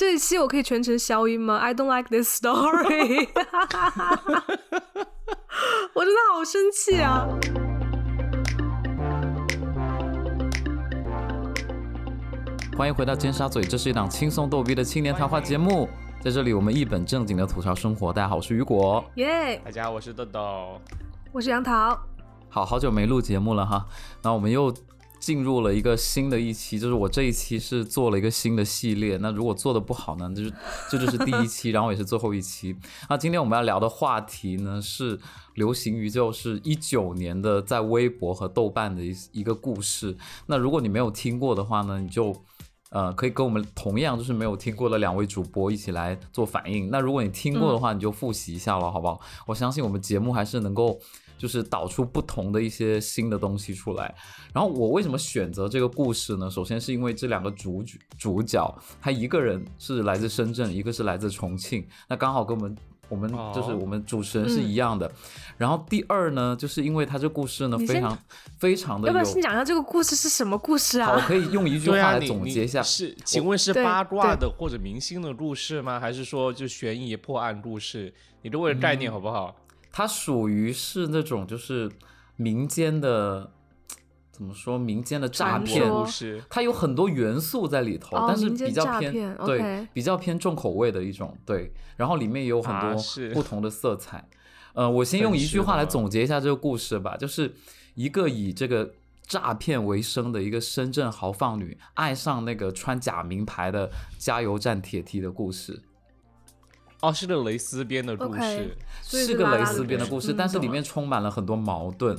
这一期我可以全程消音吗？I don't like this story。我真的好生气啊！欢迎回到尖沙咀，这是一档轻松逗逼的青年谈话节目。在这里，我们一本正经的吐槽生活。大家好，我是雨果。耶，大家好，我是豆豆。我是杨桃。好好久没录节目了哈，那我们又进入了一个新的一期，就是我这一期是做了一个新的系列。那如果做的不好呢，就是这就是第一期，然后也是最后一期。那今天我们要聊的话题呢，是流行于就是一九年的在微博和豆瓣的一一个故事。那如果你没有听过的话呢，你就呃可以跟我们同样就是没有听过的两位主播一起来做反应。那如果你听过的话，你就复习一下了，好不好？我相信我们节目还是能够。就是导出不同的一些新的东西出来。然后我为什么选择这个故事呢？首先是因为这两个主主角，他一个人是来自深圳，一个是来自重庆，那刚好跟我们我们就是我们主持人是一样的。然后第二呢，就是因为他这故事呢非常非常的要不要先讲一下这个故事是什么故事啊？我可以用一句话来总结一下。是，请问是八卦的或者明星的故事吗？还是说就悬疑破案故事？你给我个概念好不好？它属于是那种就是民间的，怎么说民间的诈骗。故事，它有很多元素在里头，但是比较偏对比较偏重口味的一种对，然后里面也有很多不同的色彩。呃，我先用一句话来总结一下这个故事吧，就是一个以这个诈骗为生的一个深圳豪放女爱上那个穿假名牌的加油站铁梯的故事。哦，是个蕾丝边的故事，是个蕾丝边的故事，但是里面充满了很多矛盾，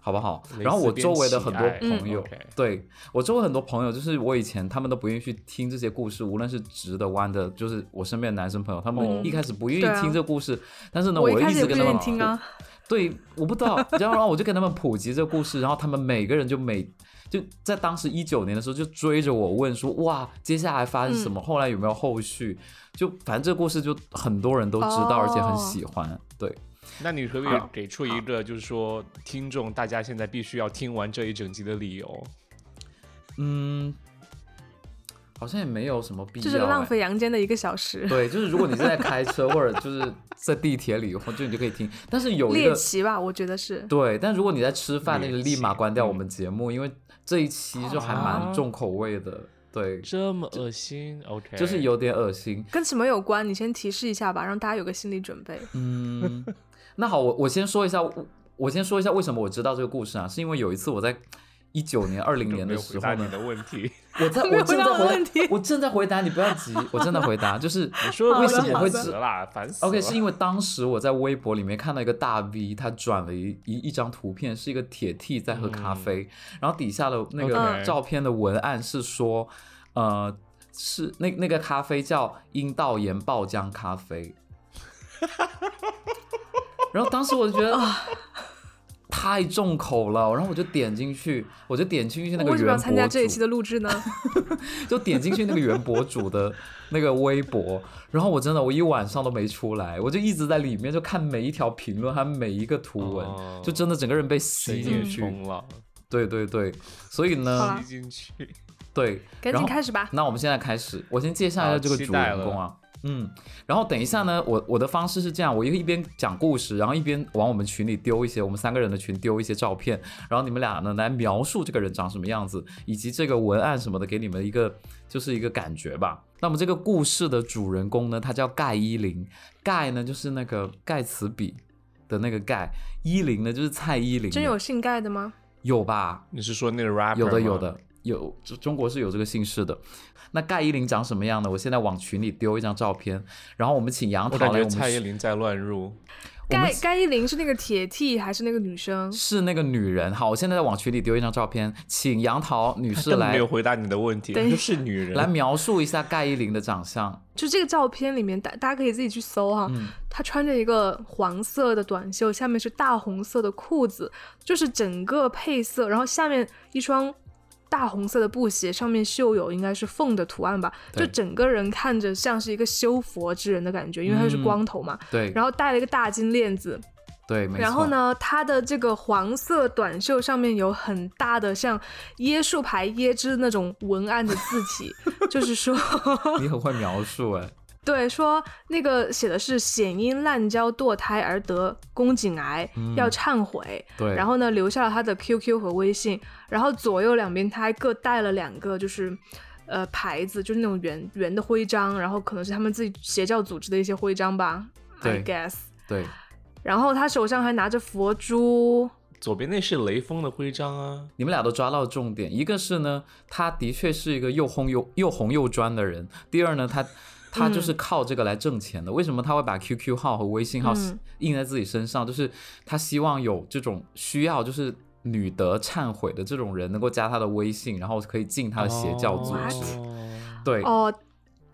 好不好？然后我周围的很多朋友，对我周围很多朋友，就是我以前他们都不愿意去听这些故事，无论是直的弯的，就是我身边的男生朋友，他们一开始不愿意听这故事，但是呢，我一直跟他们听啊。对，我不知道，然后我就跟他们普及这个故事，然后他们每个人就每就在当时一九年的时候就追着我问说，哇，接下来发生什么？后来有没有后续？就反正这个故事就很多人都知道，而且很喜欢。对，那你可不可以给出一个，就是说听众大家现在必须要听完这一整集的理由？嗯，好像也没有什么必要，就是浪费阳间的一个小时。对，就是如果你是在开车或者就是在地铁里，或就你就可以听。但是有猎奇吧，我觉得是。对，但如果你在吃饭，那就立马关掉我们节目，因为这一期就还蛮重口味的。对，这么恶心，OK，就是有点恶心。跟什么有关？你先提示一下吧，让大家有个心理准备。嗯，那好，我我先说一下，我先说一下为什么我知道这个故事啊？是因为有一次我在一九年、二零年的时候呢。的问题，我在 我正在回，我正在回答，你不要急，我正在回答，就是你说为什么会知啦？烦死！OK，是因为当时我在微博里面看到一个大 V，他转了一一一张图片，是一个铁 T 在喝咖啡，然后底下的那个照片的文案是说。呃，是那那个咖啡叫阴道炎爆浆咖啡，然后当时我就觉得啊，太重口了，然后我就点进去，我就点进去那个原博主。为什么要参加这一期的录制呢？就点进去那个原博主的那个微博，然后我真的我一晚上都没出来，我就一直在里面就看每一条评论，还有每一个图文，就真的整个人被吸进去了。对对对，所以呢，吸进去。对，赶紧开始吧。那我们现在开始，我先介绍一下这个主人公啊。嗯，然后等一下呢，我我的方式是这样，我一一边讲故事，然后一边往我们群里丢一些，我们三个人的群丢一些照片，然后你们俩呢来描述这个人长什么样子，以及这个文案什么的，给你们一个就是一个感觉吧。那么这个故事的主人公呢，他叫盖伊林，盖呢就是那个盖茨比的那个盖，伊林呢就是蔡依林。真有姓盖的吗？有吧？你是说那个 rapper？有的，有的。有中国是有这个姓氏的，那盖伊林长什么样呢？我现在往群里丢一张照片，然后我们请杨桃来。我蔡依林在乱入。盖盖伊林是那个铁 T 还是那个女生？是那个女人。好，我现在在往群里丢一张照片，请杨桃女士来。没有回答你的问题，就是女人。来描述一下盖伊林的长相。就这个照片里面，大大家可以自己去搜哈。她穿着一个黄色的短袖，下面是大红色的裤子，就是整个配色，然后下面一双。大红色的布鞋上面绣有应该是凤的图案吧，就整个人看着像是一个修佛之人的感觉，因为他是光头嘛。对。然后戴了一个大金链子，对，没错。然后？呢，它的这个黄色短袖上面有很大的像椰树牌椰汁那种文案的字体，就是说，你很会描述哎。对，说那个写的是险因滥交堕胎而得宫颈癌，要忏悔。对，然后呢，留下了他的 QQ 和微信，然后左右两边他还各带了两个，就是呃牌子，就是那种圆圆的徽章，然后可能是他们自己邪教组织的一些徽章吧，I guess。对，然后他手上还拿着佛珠，左边那是雷锋的徽章啊，你们俩都抓到重点。一个是呢，他的确是一个又红又又红又专的人；第二呢，他他就是靠这个来挣钱的。为什么他会把 QQ 号和微信号嗯印在自己身上？就是他希望有这种需要，就是女德忏悔的这种人能够加他的微信，然后可以进他的邪教组织。哦对，哦，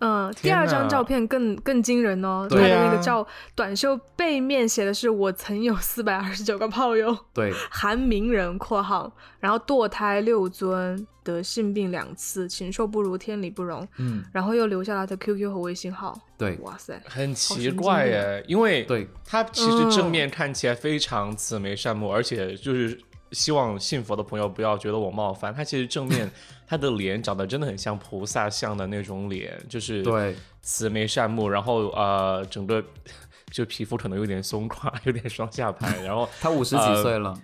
嗯，第二张照片更更惊人哦，他对的那啊个照短袖背面写的是“我曾有 四百二十九个炮友”，对，韩名人（括号），然后堕胎六尊，得性病两次，禽兽不如，天理不容，嗯，然后又留下了他的 QQ 和微信号。对，哇塞，很奇怪病耶，因为对。他其实正面看起来非常慈眉善目，而且就是希望信佛的朋友不要觉得我冒犯，他其实正面他的脸长得真的很像菩萨像的那种脸，就是对，慈眉善目，然后呃整个 就皮肤可能有点松垮，有点双下巴，然后 他五十几呃岁了。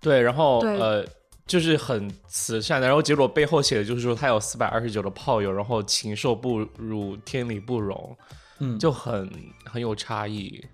对，然后呃，就是很慈善的，然后结果背后写的就是说他有四百二十九的炮友，然后禽兽不如，天理不容，嗯，就很很有差异。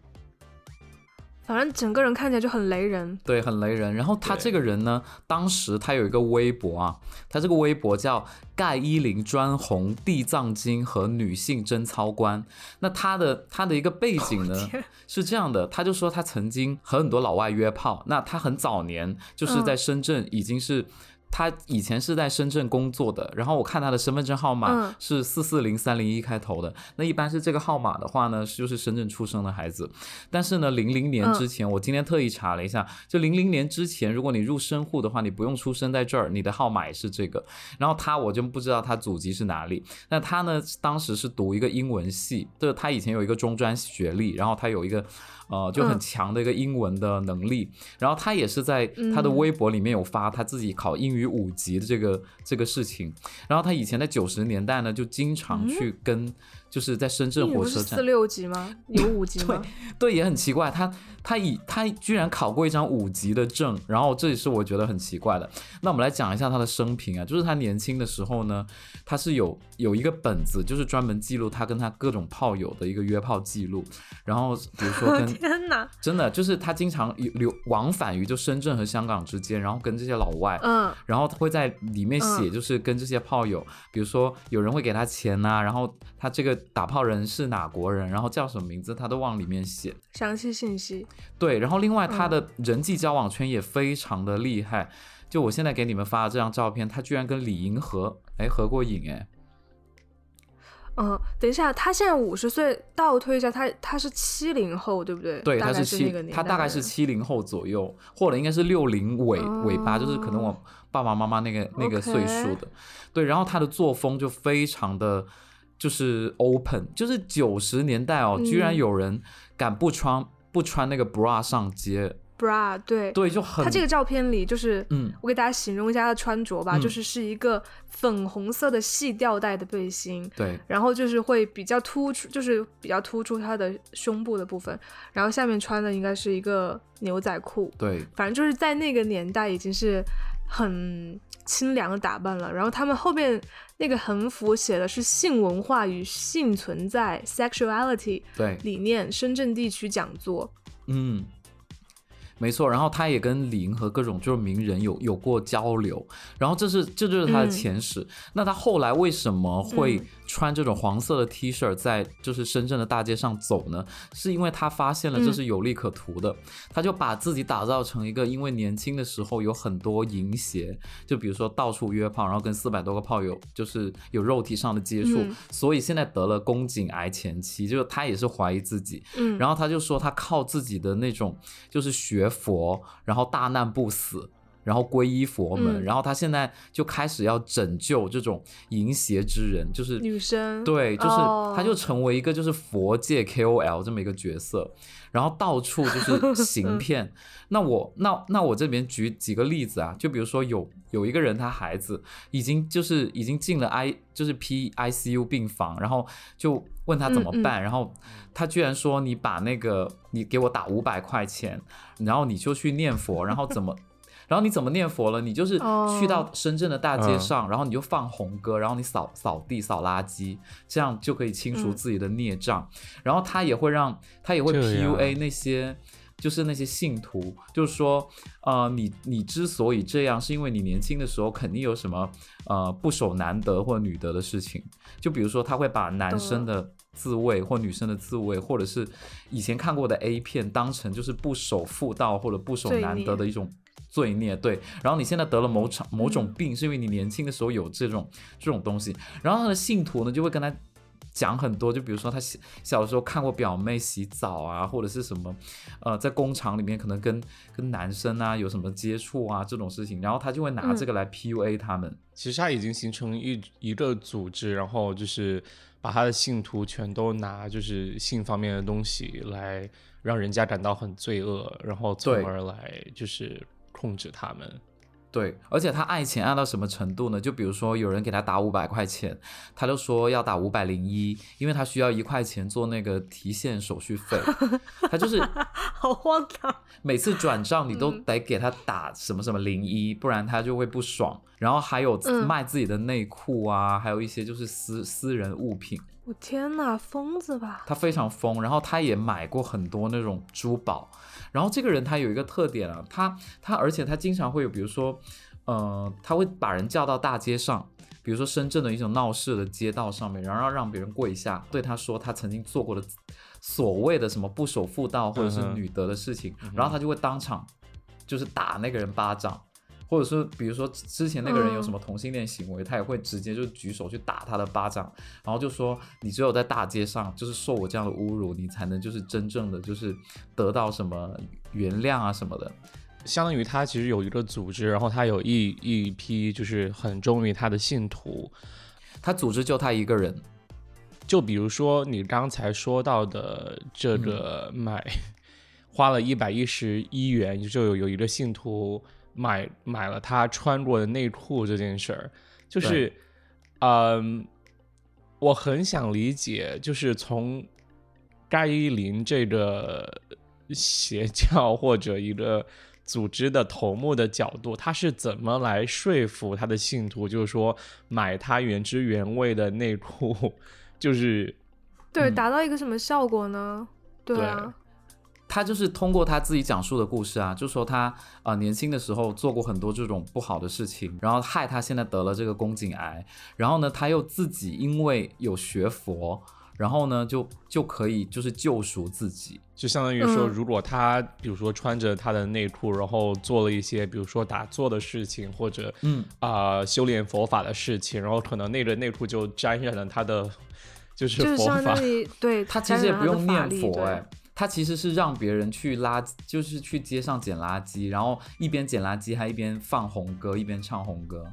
反正整个人看起来就很雷人。对，很雷人。然后他这个人呢，当时他有一个微博啊，他这个微博叫盖伊林专红地藏经和女性贞操观。那他的他的一个背景呢、天是这样的，他就说他曾经和很多老外约炮，那他很早年就是在深圳已经是。他以前是在深圳工作的，然后我看他的身份证号码嗯是四四零三零一开头的。那一般是这个号码的话呢，就是深圳出生的孩子。但是呢，零零年之前，我今天特意查了一下，就零零年之前，如果你入深户的话，你不用出生在这儿，你的号码也是这个。然后他我就不知道他祖籍是哪里。那他呢，当时是读一个英文系，就是他以前有一个中专学历，然后他有一个呃就很嗯强的一个英文的能力。然后他也是在他的嗯微博里面有发他自己考英语五级的这个这个事情。然后他以前在九十年代呢，就经常去跟。就是在深圳火车站四，六级吗？有五级吗？对，也很奇怪，他他以他居然考过一张五级的证，然后这也是我觉得很奇怪的。那我们来讲一下他的生平啊，就是他年轻的时候呢，他是有有一个本子，就是专门记录他跟他各种炮友的一个约炮记录，然后比如说跟 天哪，真的就是他经常有流往返于就深圳和香港之间，然后跟这些老外，嗯，然后他会在里面写，就是跟这些炮友，比如说有人会给他钱呐、然后他这个打炮人是哪国人，然后叫什么名字，他都往里面写。详细信息。对，然后另外他的人际交往圈也非常的厉害。就我现在给你们发的这张照片，他居然跟李银河哎合过影哎，嗯，等一下，他现在五十岁，倒推一下，他他是七零后，对不对？对，他是七他大概是七零后左右，或者应该是六零尾尾巴，就是可能我哦爸爸妈妈那个那个岁数的。对，然后他的作风就非常的，就是 open，就是九十年代哦，居然嗯有人敢不穿不穿那个 bra 上街，bra，对，对，就很他这个照片里就是，嗯。我给大家形容一下他的穿着吧，嗯。就是是一个粉红色的细吊带的背心，对。然后就是会比较突出，就是比较突出他的胸部的部分，然后下面穿的应该是一个牛仔裤，对。反正就是在那个年代已经是很清凉的打扮了。然后他们后面那个横幅写的是性文化与性存在 （sexuality） 对，理念深圳地区讲座。嗯。没错，然后他也跟李银河各种就是名人有有过交流，然后这是这就是他的嗯前史。那他后来为什么会嗯穿这种黄色的 T 恤在就是深圳的大街上走呢？是因为他发现了这嗯是有利可图的，他就把自己打造成一个因为年轻的时候有很多淫邪，就比如说到处约炮，然后跟四百多个炮友就是有肉体上的接触，嗯。所以现在得了宫颈癌前期，就是他也是怀疑自己，嗯，然后他就说他靠自己的那种就是学佛，然后大难不死，然后皈依佛门，嗯然后他现在就开始要拯救这种淫邪之人，就是女生对，就是哦他就成为一个就是佛界 KOL 这么一个角色，然后到处就是行 骗。那我那那我这边举几个例子啊，就比如说有有一个人他孩子已经就是已经进了 I 就是 P ICU 病房，然后就问他怎么嗯嗯办，然后他居然说你把那个你给我打五百块钱，然后你就去念佛，然后怎么？然后你怎么念佛了？你就是哦去到深圳的大街嗯上，然后你就放红歌，然后你扫扫地、扫垃圾，这样就可以清除嗯自己的孽障。然后他也会让他也会 PUA 那些。就是那些信徒，就是说，呃，你你之所以这样，是因为你年轻的时候肯定有什么呃不守男德或者女德的事情。就比如说，他会把男生的自慰或女生的自慰，或者是以前看过的 A 片，当成就是不守妇道或者不守男德的一种罪孽。对，然后你现在得了某场某种嗯病，是因为你年轻的时候有这种这种东西，然后他的信徒呢就会跟他。讲很多，就比如说他小小时候看过表妹洗澡啊，或者是什么，呃，在工厂里面可能跟跟男生啊有什么接触啊这种事情，然后他就会拿嗯这个来 PUA 他们。其实他已经形成一一个组织，然后就是把他的信徒全都拿就是性方面的东西来让人家感到很罪恶，然后从而来就是控制他们。对，而且他爱钱爱到什么程度呢？就比如说有人给他打五百块钱，他就说要打五百零一，因为他需要一块钱做那个提现手续费。他就是好荒唐。每次转账你都嗯得给他打什么什么零一，不然他就会不爽。然后还有嗯卖自己的内裤啊，还有一些就是私私人物品。我天哪，疯子吧？他非常疯，然后他也买过很多那种珠宝。然后这个人他有一个特点啊，他他而且他经常会有，比如说，呃，他会把人叫到大街上，比如说深圳的一种闹市的街道上面，然后让别人跪下，对他说他曾经做过的所谓的什么不守妇道或者是女德的事情，然后他就会当场就是打那个人巴掌。或者说，比如说之前那个人有什么同性恋行为，他也会直接就举手去打他的巴掌，然后就说你只有在大街上就是受我这样的侮辱，你才能就是真正的就是得到什么原谅啊什么的。相当于他其实有一个组织，然后他有一一批就是很忠于他的信徒。他组织就他一个人，就比如说你刚才说到的这个买，花了一百一十一元，就有有一个信徒买买了他穿过的内裤这件事儿，就是，嗯，我很想理解，就是从盖伊林这个邪教或者一个组织的头目的角度，他是怎么来说服他的信徒，就是说买他原汁原味的内裤，就是对，嗯。达到一个什么效果呢？对啊，他就是通过他自己讲述的故事啊，就说他啊、呃年轻的时候做过很多这种不好的事情，然后害他现在得了这个宫颈癌，然后呢他又自己因为有学佛，然后呢就就可以就是救赎自己。就相当于说，嗯如果他比如说穿着他的内裤，然后做了一些比如说打坐的事情，或者嗯啊、修炼佛法的事情，然后可能那个内裤就沾染了他的就是就是佛法。相当于对他其实也不用念佛哎、哎、他其实是让别人去垃，就是去街上捡垃圾，然后一边捡垃圾还一边放红歌，一边唱红歌。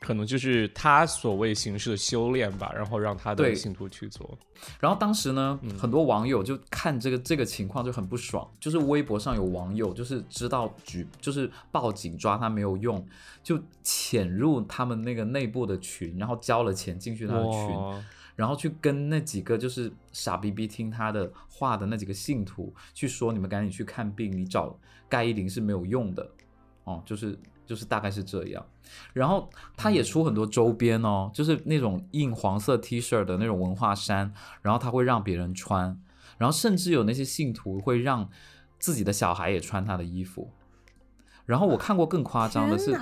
可能就是他所谓形式的修炼吧，然后让他的对信徒去做。然后当时呢，嗯很多网友就看这个这个情况就很不爽，就是微博上有网友就是知道举就是报警抓他没有用，就潜入他们那个内部的群，然后交了钱进去他的群，哇，然后去跟那几个就是傻逼逼听他的话的那几个信徒去说，你们赶紧去看病，你找盖伊林是没有用的，哦，就是就是大概是这样。然后他也出很多周边哦，就是那种印黄色 T 恤的那种文化衫，然后他会让别人穿，然后甚至有那些信徒会让自己的小孩也穿他的衣服。然后我看过更夸张的是，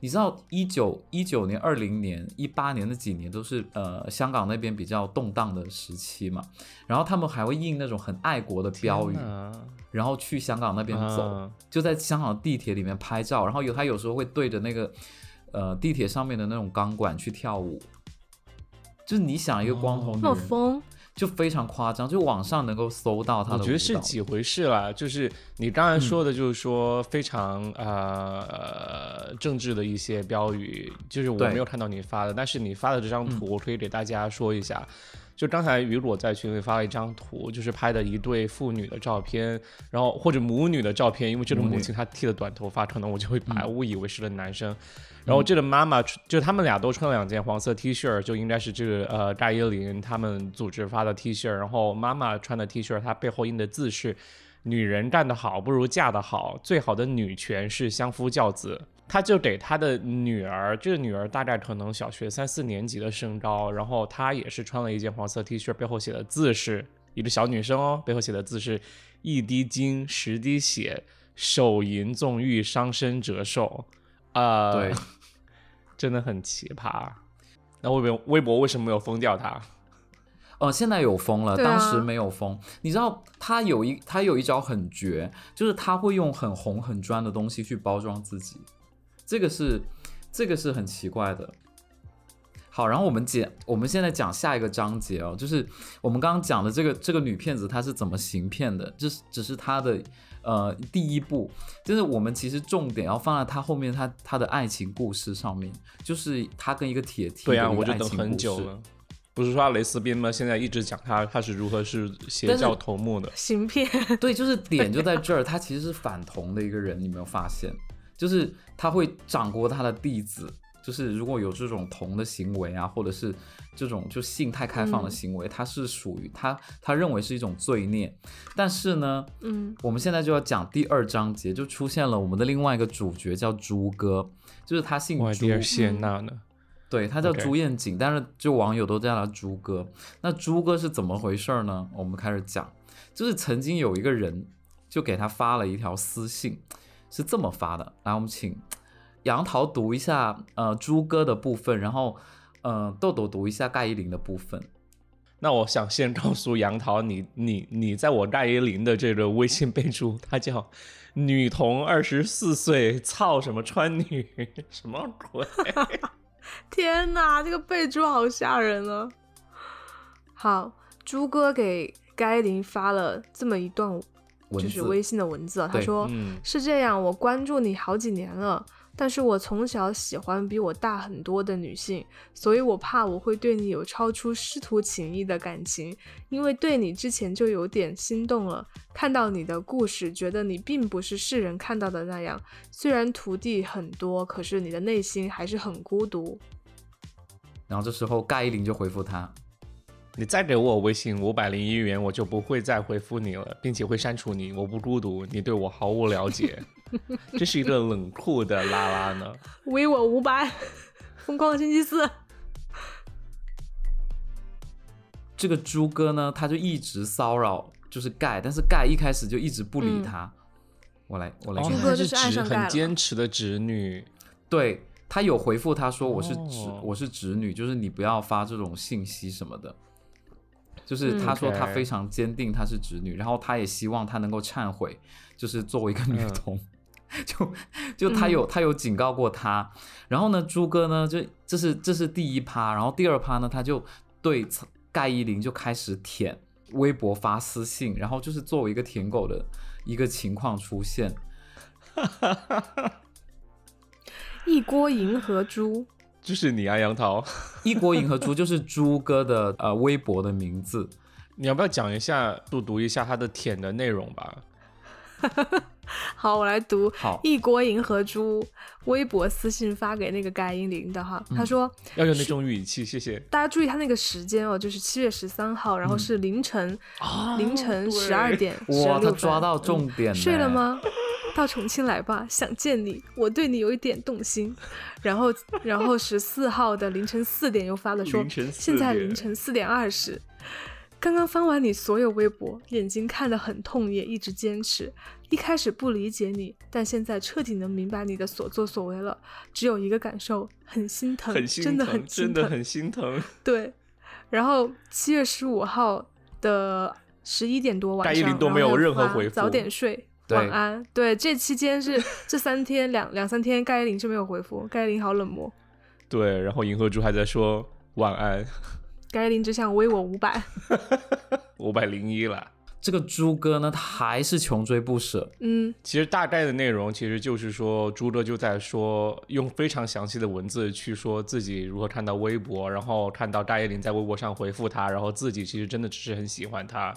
你知道一九一九年、二零年、一八年那几年都是呃香港那边比较动荡的时期嘛，然后他们还会印那种很爱国的标语然后去香港那边走，啊。就在香港地铁里面拍照，然后有他有时候会对着那个呃地铁上面的那种钢管去跳舞，就是你想一个光头女那么人，疯，就非常夸张，就网上能够搜到他的。我觉得是几回事啦，就是你刚才说的，就是说非常呃政治的一些标语，就是我没有看到你发的，但是你发的这张图，我可以给大家说一下。就刚才雨果在群里发了一张图，就是拍的一对父女的照片，然后或者母女的照片，因为这个母亲她剃了短头发，可能我就会把误以为是个男生。然后这个妈妈就他们俩都穿了两件黄色 T 恤，就应该是这个呃大椰林他们组织发的 T 恤。然后妈妈穿的 T 恤，它背后印的字是“女人干得好不如嫁得好，最好的女权是相夫教子”。他就给他的女儿，这个女儿大概可能小学三四年级的身高，然后她也是穿了一件黄色 T 恤，背后写的字是一个小女生哦，背后写的字是“一滴精，十滴血，手淫纵欲，伤身折寿”。啊，对，真的很奇葩。那微博微博为什么没有封掉他？哦，现在有封了，当时没有封。你知道他有一他有一招很绝，就是他会用很红很专的东西去包装自己。这个是，这个是很奇怪的。好，然后我们讲，我们现在讲下一个章节哦，就是我们刚刚讲的这个这个女骗子她是怎么行骗的，这是只是她的呃第一步，就是我们其实重点要放在她后面她她的爱情故事上面，就是她跟一个铁梯对啊，我就等很久了，不是说蕾丝边吗？现在一直讲她她是如何是邪教头目的行骗，对，就是点就在 这儿，她其实是反同的一个人，你没有发现？就是他会掌掴他的弟子，就是如果有这种同的行为啊，或者是这种就性太开放的行为，他是属于他他认为是一种罪孽。但是呢，嗯，我们现在就要讲第二章节，就出现了我们的另外一个主角叫朱哥，就是他姓朱，谢娜呢？对他叫朱彦景，但是就网友都叫他朱哥。那朱哥是怎么回事呢？我们开始讲，就是曾经有一个人就给他发了一条私信。是这么发的，来，我们请杨桃读一下，呃，朱哥的部分，然后，呃，豆豆读一下盖伊林的部分。那我想先告诉杨桃，你你你在我盖伊林的这个微信备注，他叫女童二十四岁，操什么川女，什么鬼？天哪，这个备注好吓人啊！好，朱哥给盖伊林发了这么一段。就是微信的文字，他说是这样，我关注你好几年了，但是我从小喜欢比我大很多的女性，所以我怕我会对你有超出师徒情谊的感情，因为对你之前就有点心动了，看到你的故事，觉得你并不是世人看到的那样，虽然徒弟很多，可是你的内心还是很孤独。然后这时候盖伊林就回复他。你再给我微信五百零一元，我就不会再回复你了，并且会删除你。我不孤独，你对我毫无了解。这是一个冷酷的拉拉呢。微我五百，疯狂的星期四。这个猪哥呢，他就一直骚扰，就是盖，但是盖一开始就一直不理他。我来，我来。猪哥是直很坚持的直女。对他有回复他说我是直，我是直女，就是你不要发这种信息什么的。就是他说他非常坚定他是直女，然后他也希望她能够忏悔，就是作为一个女童，就就他有他有警告过他，然后呢，朱哥呢就这是这是第一趴，然后第二趴呢他就对盖伊林就开始舔微博发私信，然后就是作为一个舔狗的一个情况出现，一锅银河猪。就是你啊，杨桃。一锅银河猪就是猪哥的呃微博的名字。你要不要讲一下，读读一下他的舔的内容吧？好，我来读。好，一锅银河猪微博私信发给那个盖英林的哈，他说要用那种语气，谢谢。大家注意他那个时间哦，就是七月十三号，然后是凌晨凌晨十二点哇，他抓到重点。睡了吗？到重庆来吧，想见你，我对你有一点动心。然后，然后十四号的凌晨四点又发了说，现在凌晨四点二十，刚刚翻完你所有微博，眼睛看得很痛，也一直坚持。一开始不理解你，但现在彻底能明白你的所作所为了。只有一个感受，很心疼，真的很真的很心疼。对。然后七月十五号的十一点多晚上，都没有任何回复，早点睡。晚安。对，这期间是 这三天两两三天，盖林就没有回复。盖林好冷漠。对，然后银河猪还在说晚安。盖林只想微我五百，五百零一了。这个猪哥呢，他还是穷追不舍。嗯，其实大概的内容其实就是说，猪哥就在说，用非常详细的文字去说自己如何看到微博，然后看到大叶林在微博上回复他，然后自己其实真的只是很喜欢他，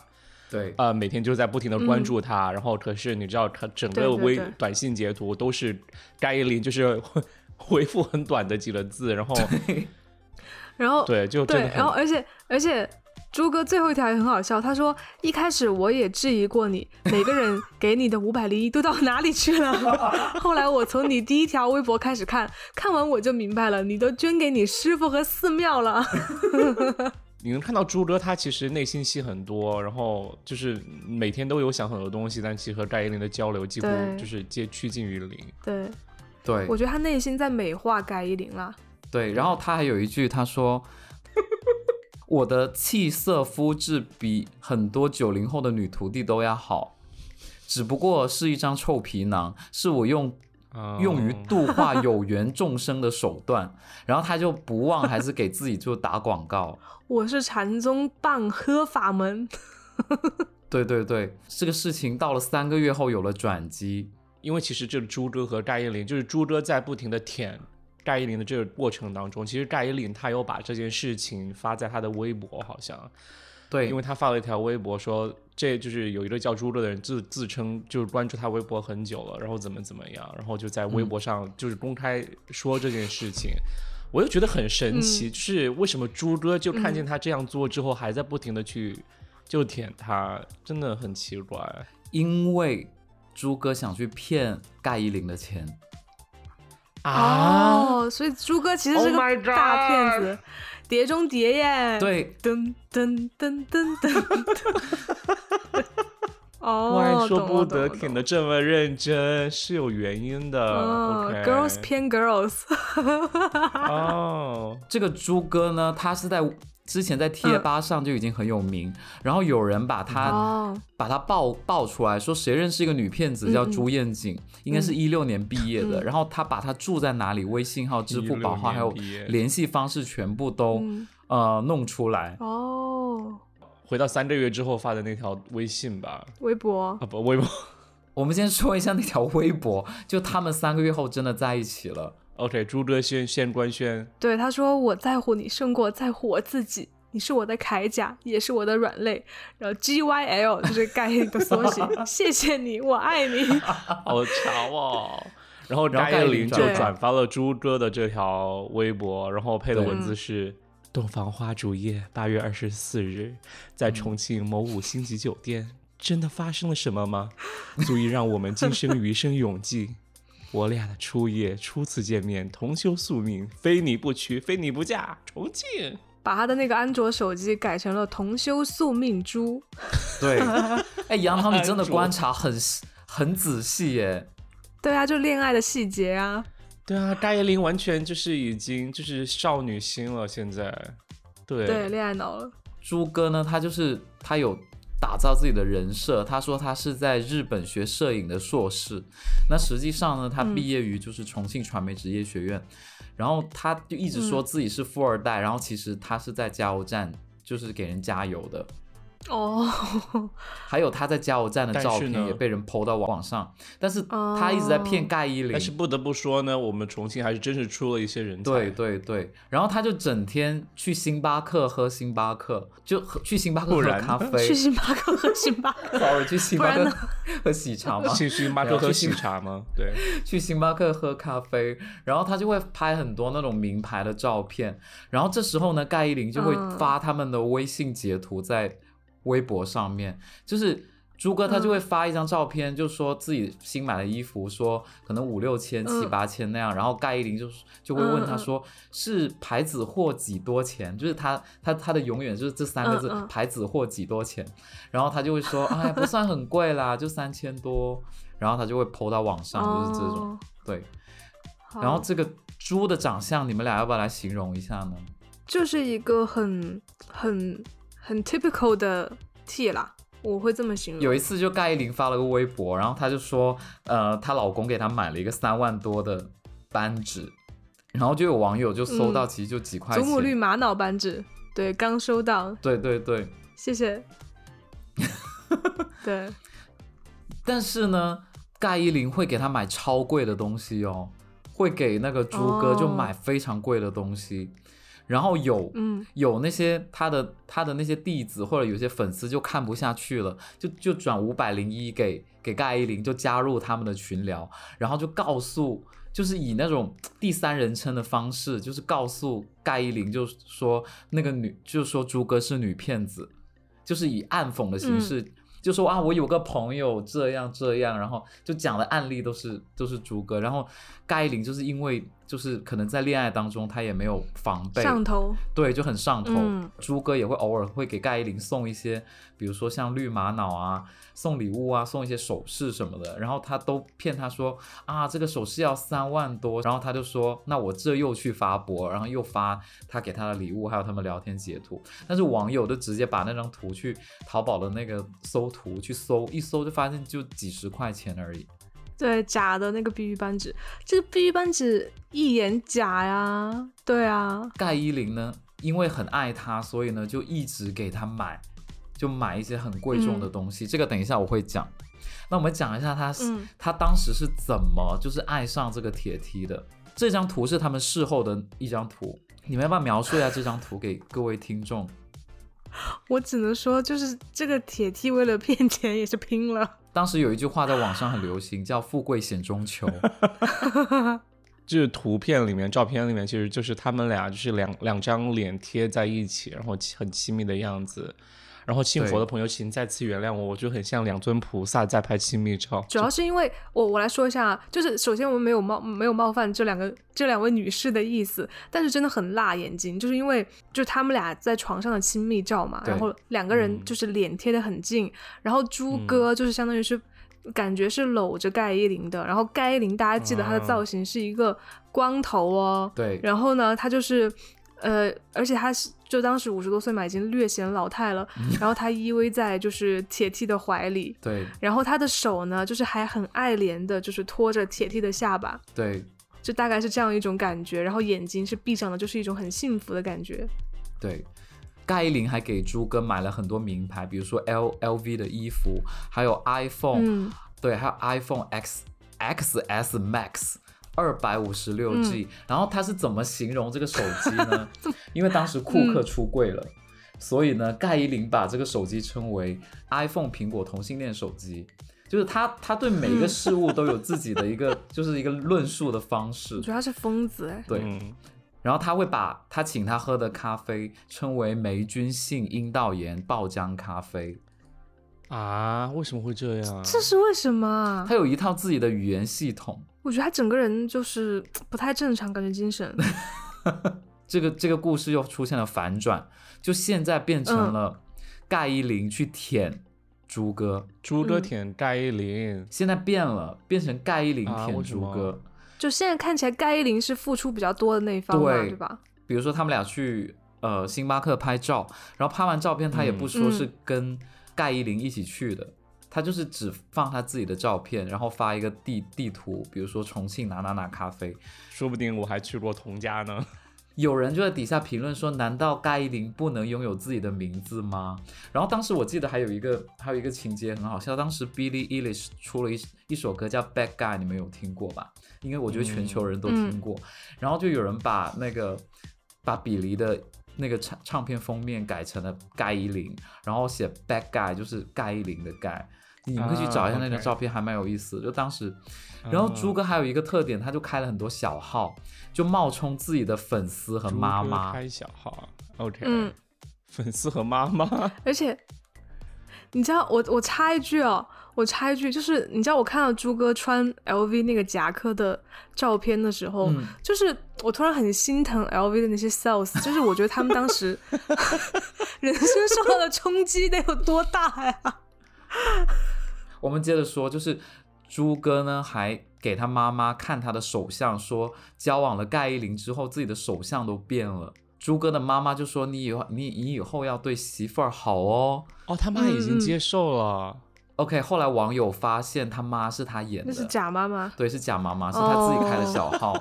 对，呃，每天就在不停的关注他，然后可是你知道，他整个微短信截图都是盖伊林就是 回复很短的几个字，然后 然后对，就，对然后而且而且朱哥最后一条也很好笑，他说一开始我也质疑过你，每个人给你的五百零一都到哪里去了？后来我从你第一条微博开始看，看完我就明白了，你都捐给你师傅和寺庙了。你能看到朱哥他其实内心戏很多，然后就是每天都有想很多东西，但其实和戴依林的交流几乎就是皆趋近于零。对，对我，觉得他内心在美化盖伊林啦。对。然后他还有一句，他说：“我的气色肤质比很多九零后的女徒弟都要好，只不过是一张臭皮囊，是我用嗯用于度化有缘众生的手段。”然后他就不忘还是给自己就打广告。我是禅宗棒喝法门，对对对，这个事情到了三个月后有了转机。因为其实这个朱哥和盖伊林，就是朱哥在不停的舔盖伊林的这个过程当中，其实盖伊林他有把这件事情发在他的微博，好像，对，因为他发了一条微博说，这就是有一个叫朱哥的人自自称就是关注他微博很久了，然后怎么怎么样，然后就在微博上就是公开说这件事情。我就觉得很神奇，就是为什么朱哥就看见他这样做之后，还在不停的去就舔他，真的很奇怪。因为朱哥想去骗盖伊林的钱。啊，哦，所以朱哥其实是 Oh 个大骗子，碟中谍耶。，对，噔噔噔噔噔。哦，我还说懂不得了懂了懂了舔的这么认真，是有原因的。嗯 OK，girls 偏 girls，哦，这个猪哥呢，他是在之前在贴吧上就已经很有名，然后有人把他、哦，把他爆爆出来说，谁认识一个女骗子叫朱艳景，应该是一六年毕业的，嗯。然后他把他住在哪里、微信号、支付宝号还有联系方式全部都、嗯。呃弄出来。哦，回到三个月之后发的那条微信吧，微博。啊不微博。我们先说一下那条微博，就他们三个月后真的在一起了。OK，朱哥先先官宣，对他说：“我在乎你胜过在乎我自己，你是我的铠甲，也是我的软肋。”然后 G Y L 就是概念的缩写，谢谢你，我爱你。好潮哦。然后然后盖林就转发了朱哥的这条微博，然后配的文字是：洞房花烛夜，八月二十四日，在重庆某五星级酒店，真的发生了什么吗？足以让我们今生余生永记。我俩的初夜，初次见面，同修宿命，非你不娶，非你不嫁，重庆。把他的那个安卓手机改成了同修宿命珠。对，哎，杨桃，你真的观察很很仔细耶。对啊，就恋爱的细节啊。对啊，大叶玲完全就是已经就是少女心了，现在。对对，恋爱脑了。朱哥呢，他就是他有打造自己的人设，他说他是在日本学摄影的硕士，那实际上呢，他嗯毕业于就是重庆传媒职业学院，然后他就一直说自己是富二代，然后其实他是在加油站就是给人加油的。哦，还有他在加油站的照片也被人 PO 到网上，但是他一直在骗盖伊林。但是不得不说呢，我们重庆还是真是出了一些人才。对对对，然后他就整天去星巴克喝星巴克，就喝去星巴克喝咖啡去。星巴克喝星巴克。Sorry，去星巴克喝喜茶吗？去星巴克喝喜茶吗？对，去星巴克喝咖啡，然后他就会拍很多那种名牌的照片，然后这时候呢，盖伊林就会嗯发他们的微信截图在微博上面，就是朱哥他就会发一张照片，就说自己新买的衣服，说可能五六千、七嗯。八千那样，然后盖一林就就会问他说是牌子货几多钱，就是他他他的永远就是这三个字牌子货几多钱，然后他就会说哎不算很贵啦，就三千多，然后他就会 PO 到网上，就是这种。哦对，然后这个猪的长相，你们俩要不要来形容一下呢？就是一个很很很 typical 的 T 啦，我会这么形容。有一次就盖依林发了个微博，然后她就说，呃，她老公给她买了一个三万多的扳指，然后就有网友就搜到，嗯其实就几块祖母绿，玛瑙扳指，对，刚收到，对对对，谢谢。对，但是呢，盖伊林会给她买超贵的东西哦，会给那个朱哥就买非常贵的东西。然后有，嗯，有那些他的他的那些弟子或者有些粉丝就看不下去了，就就转五百零一给给盖伊林，就加入他们的群聊，然后就告诉，就是以那种第三人称的方式，就是告诉盖伊林，就是说那个女，就是说朱哥是女骗子，就是以暗讽的形式。就说啊，我有个朋友这样这样，然后就讲的案例都是都是朱哥，然后盖伊林就是因为就是可能在恋爱当中他也没有防备，上头，对，就很上头。嗯朱哥也会偶尔会给盖伊林送一些，比如说像绿玛瑙啊，送礼物啊，送一些首饰什么的，然后他都骗他说啊，这个首饰要三万多，然后他就说那我这又去发博，然后又发他给他的礼物，还有他们聊天截图，但是网友就直接把那张图去淘宝的那个搜图去搜，一搜就发现就几十块钱而已。对，假的那个 BB 扳指，这个 BB 扳指一眼假呀，对啊，盖伊林呢，因为很爱他，所以呢就一直给他买，就买一些很贵重的东西。这个等一下我会讲。那我们讲一下他他当时是怎么就是爱上这个铁梯的。这张图是他们事后的一张图，你们要不要描述一下这张图给各位听众？我只能说，就是这个铁梯为了骗钱也是拼了。当时有一句话在网上很流行，叫“富贵险中求 就是图片里面、照片里面，其实就是他们俩就是两两张脸贴在一起，然后很亲密的样子。然后信佛的朋友，请再次原谅我，我就很像两尊菩萨在拍亲密照。主要是因为我我来说一下，就是首先我们没有冒没有冒犯这两个这两位女士的意思，但是真的很辣眼睛，就是因为就他们俩在床上的亲密照嘛，然后两个人嗯。就是脸贴得很近，然后朱哥就是相当于是。感觉是搂着盖伊林的，然后盖伊林大家记得她的啊。造型是一个光头哦”，，对，然后呢，她就是，呃，而且她是就当时五十多岁嘛，已经略显老态了，然后他依偎在就是铁梯的怀里，对，然后他的手呢，就是还很爱怜的，就是托着铁梯的下巴，对，就大概是这样一种感觉。然后眼睛是闭上的，就是一种很幸福的感觉。对，盖伊林还给朱哥买了很多名牌，比如说 L L V 的衣服，还有 iPhone，、嗯，对，还有 iPhone X XS Max 二百五十六 G，、然后他是怎么形容这个手机呢？因为当时库克出柜了。所以呢，盖伊林把这个手机称为 iPhone 苹果同性恋手机，就是他他对每一个事物都有自己的一个 就是一个论述的方式主要是疯子哎。对，嗯，然后他会把他请他喝的咖啡称为霉菌性阴道炎爆浆咖啡，啊，为什么会这样？这是为什么啊他？有一套自己的语言系统。我觉得他整个人就是不太正常，感觉精神。这个这个故事又出现了反转，就现在变成嗯了盖伊林去舔朱哥，朱哥嗯舔盖伊林，现在变了，变成盖伊林舔朱哥。就现在看起来，盖伊林是付出比较多的那一方嘛，对对吧？比如说他们俩去呃星巴克拍照，然后拍完照片他也不说嗯是跟盖伊林一起去的。他就是只放他自己的照片，然后发一个地地图，比如说重庆哪哪哪咖啡，说不定我还去过童家呢。有人就在底下评论说：“难道盖伊林不能拥有自己的名字吗？”然后当时我记得还有一个还有一个情节很好笑，当时 Billie Eilish 出了一一首歌叫《Bad Guy》，你们有听过吧？因为我觉得全球人都听过。然后就有人把那个把比利的那个唱唱片封面改成了盖伊林，然后写 Bad Guy 就是盖伊林的盖。你们可以去找一下那张照片，还蛮有意思的。就当时，然后朱哥还有一个特点，他就开了很多小号，就冒充自己的粉丝和妈妈。开小号，OK，嗯，粉丝和妈妈，而且，你知道，我我插一句哦，我插一句，就是你知道，我看到朱哥穿 LV 那个夹克的照片的时候，嗯就是我突然很心疼 LV 的那些 sales，就是我觉得他们当时 人生受到的冲击得有多大呀？我们接着说，就是朱哥呢还给他妈妈看他的手相，说交往了盖伊林之后，自己的手相都变了。朱哥的妈妈就说：“你以后你你以后要对媳妇儿好哦。哦，他妈已经接受了。”OK，后来网友发现他妈是他演的那是，假妈妈，对，是假妈妈，是他自己开的小号。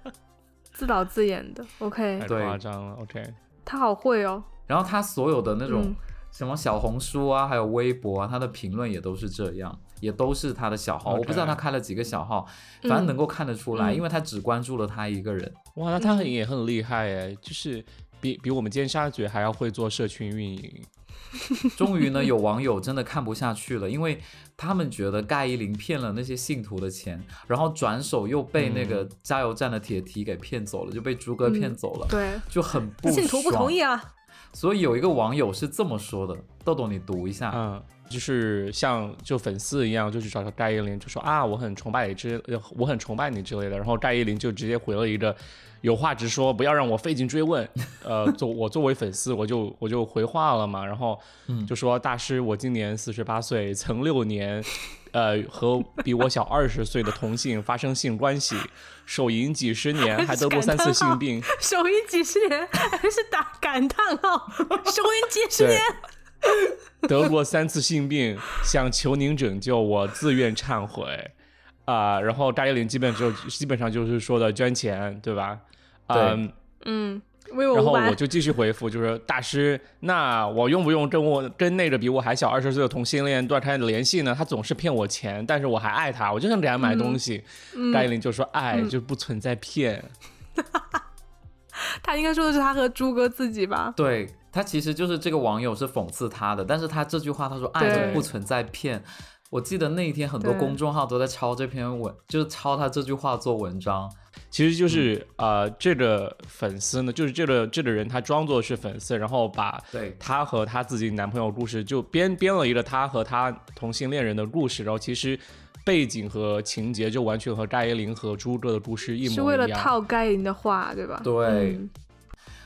自导自演的。OK，太对夸张了，OK，他好会哦。然后他所有的那种嗯什么小红书啊，还有微博啊，他的评论也都是这样，也都是他的小号。我不知道他开了几个小号，反正能够看得出来，嗯因为他只关注了他一个人。哇，那他很也很厉害哎，就是比比我们尖沙咀还要会做社群运营。终于呢，有网友真的看不下去了，因为他们觉得盖伊林骗了那些信徒的钱，然后转手又被那个加油站的铁蹄给骗走了，就被朱哥骗走了，对，就很不信徒不同意。啊。所以有一个网友是这么说的，豆豆你读一下。就是像就粉丝一样，就去找戴依林，就说啊，我很崇拜你之，呃我很崇拜你之类的。然后戴依林就直接回了一个，有话直说，不要让我费劲追问。呃，作我作为粉丝，我就我就回话了嘛，然后就说大师，我今年四十八岁，曾六年。呃，和比我小二十岁的同性发生性关系，手淫几十年，还得过三次性病。手淫几十年，还是打感叹号？手淫几十年，得过三次性病，想求您拯救我，自愿忏悔。啊、然后扎依林基本就基本上就是说的捐钱，对吧？嗯，嗯，为我然后我就继续回复，就是大师，那我用不用跟我跟那个比我还小二十岁的同性恋断开联系呢？他总是骗我钱，但是我还爱他，我就想给他买东西。扎依林就说，爱就不存在骗。他应该说的是他和朱哥自己吧？对他其实就是这个网友是讽刺他的，但是他这句话他说爱不存在骗。我记得那一天很多公众号都在抄这篇文，就是抄他这句话做文章。其实就是呃，这个粉丝呢，就是这个这个人他装作是粉丝，然后把对她和他自己男朋友故事就编编了一个他和他同性恋人的故事，然后其实背景和情节就完全和盖伊林和朱哥的故事一模一样。是为了套盖林的话，对吧？对嗯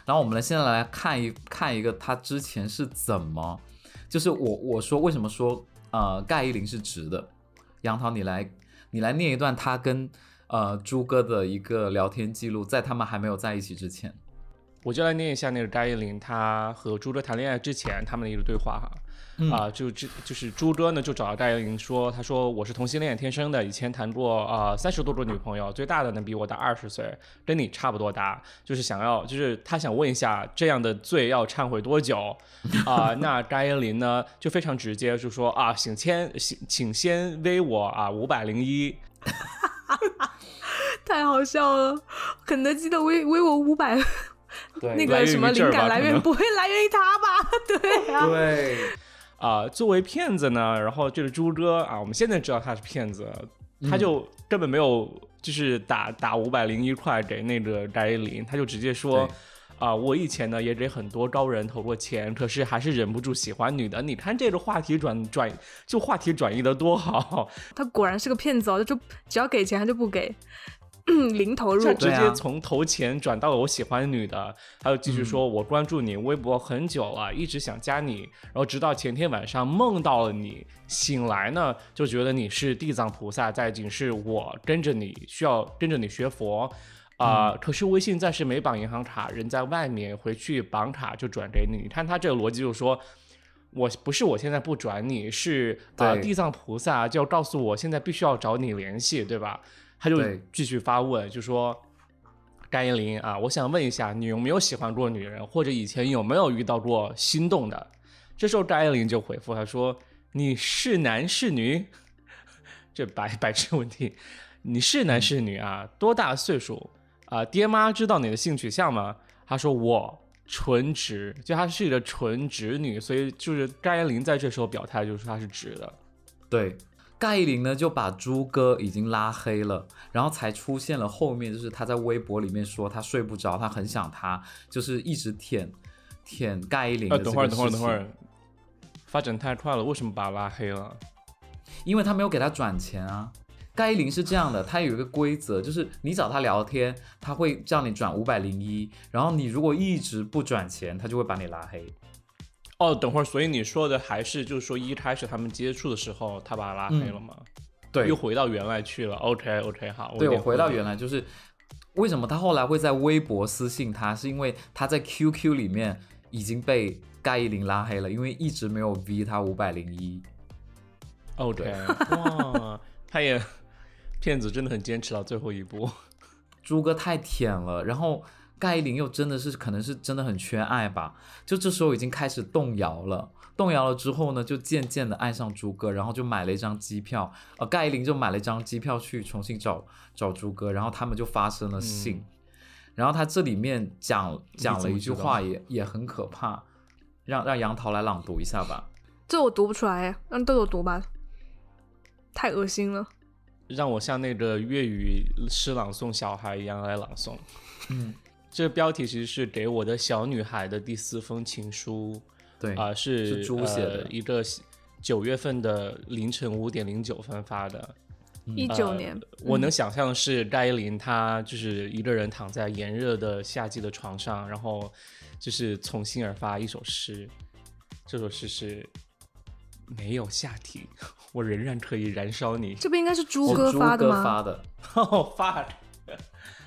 然后我们来现在来看一看一个他之前是怎么，就是我我说为什么说呃盖伊林是直的，杨桃你来你来念一段他跟呃朱哥的一个聊天记录，在他们还没有在一起之前。我就来念一下那个盖伊林她和朱哥谈恋爱之前他们的一个对话哈。啊、就这就是朱哥呢，就找到戴依林说，他说我是同性恋，天生的，以前谈过啊三十多个女朋友，最大的呢比我大二十岁，跟你差不多大，就是想要，就是他想问一下，这样的罪要忏悔多久？啊、那戴依林呢就非常直接，就说啊，请先请请先微我啊五百零一，太好笑了。肯德基的微微我五百，对 那个什么灵感来源不会来源于他吧？对啊，对，啊、作为骗子呢，然后这个朱哥啊，我们现在知道他是骗子，他就根本没有就是打打五百零一块给那个翟依林，他就直接说对。啊、我以前呢也给很多高人投过钱，可是还是忍不住喜欢女的。你看这个话题转转，就话题转移的多好，他果然是个骗子哦，就只要给钱他就不给，零投入他。直接从投钱转到了我喜欢女的，还有继续说，我关注你微博很久了，一直想加你，然后直到前天晚上梦到了你，醒来呢就觉得你是地藏菩萨在警示我，跟着你需要跟着你学佛。啊、可是微信暂时没绑银行卡，人在外面，回去绑卡就转给你。你看他这个逻辑就是说，我不是我现在不转你，是啊、对地藏菩萨就要告诉我现在必须要找你联系，对吧？他就继续发问，就说：“甘依林啊，我想问一下，你有没有喜欢过女人，或者以前有没有遇到过心动的？”这时候甘依林就回复他说：“你是男是女？” 这白白痴问题，你是男是女啊？多大岁数啊？爹妈知道你的性取向吗？他说我纯直，就她是一个纯直女，所以就是甘依林在这时候表态，就是她是直的。对，盖伊林呢就把朱哥已经拉黑了，然后才出现了后面，就是他在微博里面说他睡不着，他很想他，就是一直舔舔盖伊林等会儿，等会儿，等会儿，发展太快了，为什么把他拉黑了？因为他没有给他转钱啊。盖伊林是这样的，他有一个规则，就是你找他聊天，他会叫你转五百零一，然后你如果一直不转钱，他就会把你拉黑。哦，等会儿，所以你说的还是就是说一开始他们接触的时候，他把他拉黑了吗？对又，回到原来去了。OK OK，好，对我回到。原来就是为什么他后来会在微博私信他，是因为他在 QQ 里面已经被盖伊林拉黑了，因为一直没有 V 他五百零一。OK，哇，他也骗子真的很坚持到最后一步。猪哥太舔了，然后盖伊林又真的是可能是真的很缺爱吧，就这时候已经开始动摇了。动摇了之后呢，就渐渐的爱上朱哥，然后就买了一张机票，呃，盖伊林就买了一张机票去重新找找朱哥，然后他们就发生了性。然后他这里面讲讲了一句话，也也很可怕，让让杨桃来朗读一下吧。这我读不出来，让豆豆读吧，太恶心了。让我像那个粤语诗朗诵小孩一样来朗诵。嗯，这个标题其实是给我的小女孩的第四封情书。对啊，是猪写的一个九月份的凌晨五点零九分发的。一九年，我能想象的是盖伊林，他就是一个人躺在炎热的夏季的床上，然后就是从心而发一首诗。这首诗是没有下体，我仍然可以燃烧你。这不应该是猪哥发的吗？发的，发的，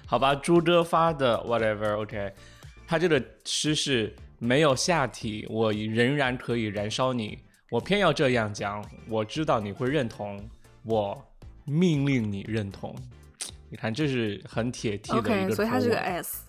好吧，朱哲发的，whatever，OK。他这个诗是没有下体，我仍然可以燃烧你。我偏要这样讲，我知道你会认同我。命令你认同，你看这是很铁 T 的一个，所以它是个 S。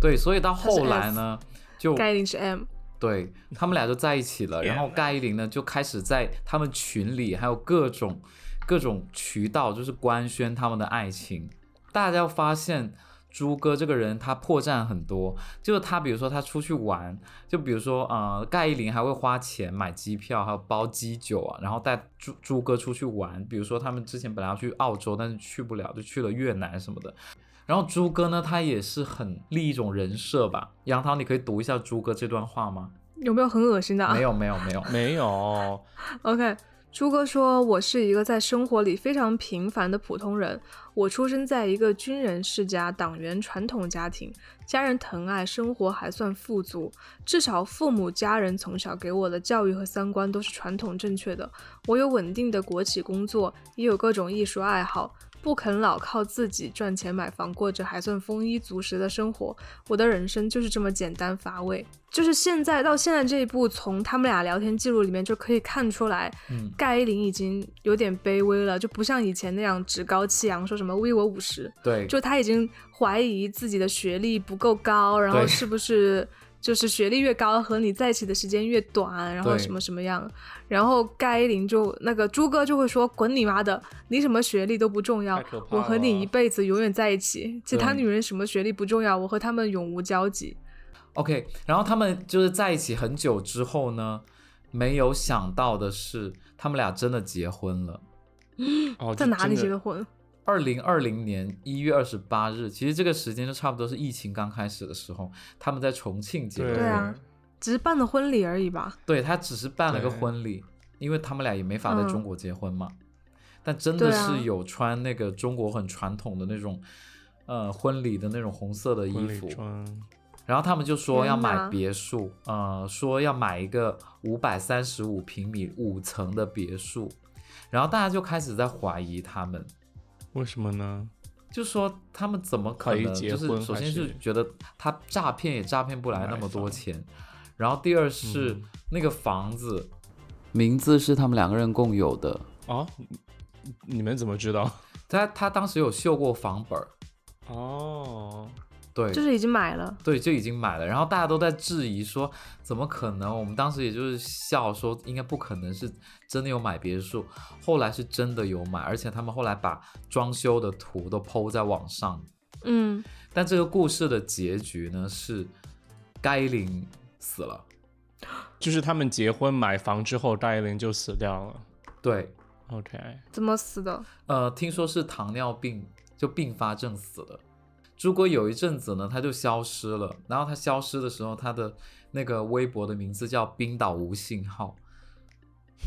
对，所以到后来呢，就盖伊林是 M。对他们俩就在一起了，然后盖伊林呢就开始在他们群里还有各种各种渠道，就是官宣他们的爱情。大家发现。朱哥这个人，他破绽很多，就是他，比如说他出去玩，就比如说，呃，盖伊林还会花钱买机票，还有包机酒啊，然后带朱朱哥出去玩。比如说他们之前本来要去澳洲，但是去不了，就去了越南什么的。然后朱哥呢，他也是很立一种人设吧。杨涛，你可以读一下朱哥这段话吗？有没有很恶心的？没有，没有，没有，没有。OK。朱哥说：“我是一个在生活里非常平凡的普通人。我出生在一个军人世家、党员传统家庭，家人疼爱，生活还算富足。至少父母家人从小给我的教育和三观都是传统正确的。我有稳定的国企工作，也有各种艺术爱好。”不肯老靠自己赚钱买房，过着还算丰衣足食的生活。我的人生就是这么简单乏味。就是现在到现在这一步，从他们俩聊天记录里面就可以看出来，盖伊林已经有点卑微了，就不像以前那样趾高气扬，说什么“微我五十”。对，就他已经怀疑自己的学历不够高，然后是不是？就是学历越高，和你在一起的时间越短，然后什么什么样，然后盖伊林就那个朱哥就会说：“滚你妈的，你什么学历都不重要，我和你一辈子永远在一起，其他女人什么学历不重要，我和他们永无交集。” OK，然后他们就是在一起很久之后呢，没有想到的是，他们俩真的结婚了。哦，在哪里结的婚？二零二零年一月二十八日，其实这个时间就差不多是疫情刚开始的时候，他们在重庆结婚。对啊，只是办了婚礼而已吧？对他只是办了个婚礼，因为他们俩也没法在中国结婚嘛。但真的是有穿那个中国很传统的那种，呃，婚礼的那种红色的衣服。然后他们就说要买别墅，呃，说要买一个五百三十五平米五层的别墅。然后大家就开始在怀疑他们。为什么呢？就说他们怎么可能？就是首先是觉得他诈骗也诈骗不来那么多钱，然后第二是那个房子名字是他们两个人共有的啊？你们怎么知道？他他当时有秀过房本儿哦。对，就是已经买了，对，就已经买了。然后大家都在质疑说，怎么可能？我们当时也就是笑说，应该不可能是真的有买别墅。后来是真的有买，而且他们后来把装修的图都抛在网上。嗯，但这个故事的结局呢是，该林死了，就是他们结婚买房之后，盖林就死掉了。对，OK，怎么死的？呃，听说是糖尿病就并发症死的。朱哥有一阵子呢，他就消失了。然后他消失的时候，他的那个微博的名字叫冰岛无信号，